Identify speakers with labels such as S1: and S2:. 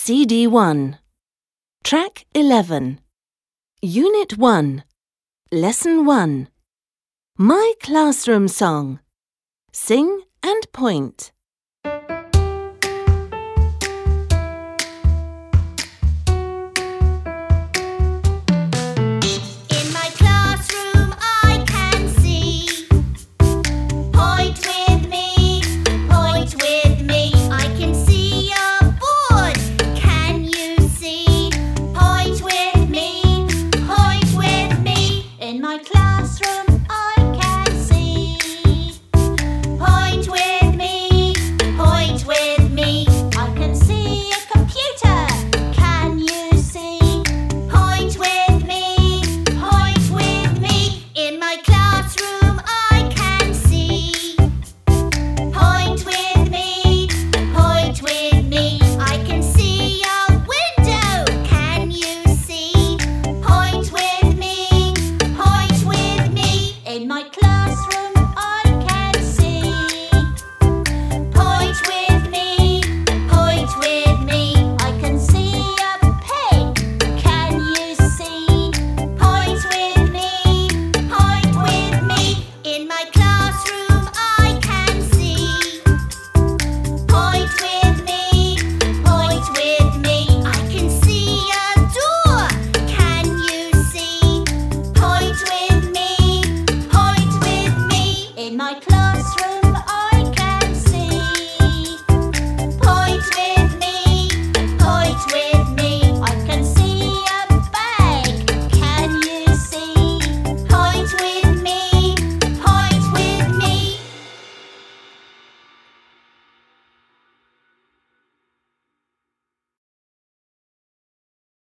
S1: CD 1. Track 11. Unit 1. Lesson 1. My classroom song. Sing and point.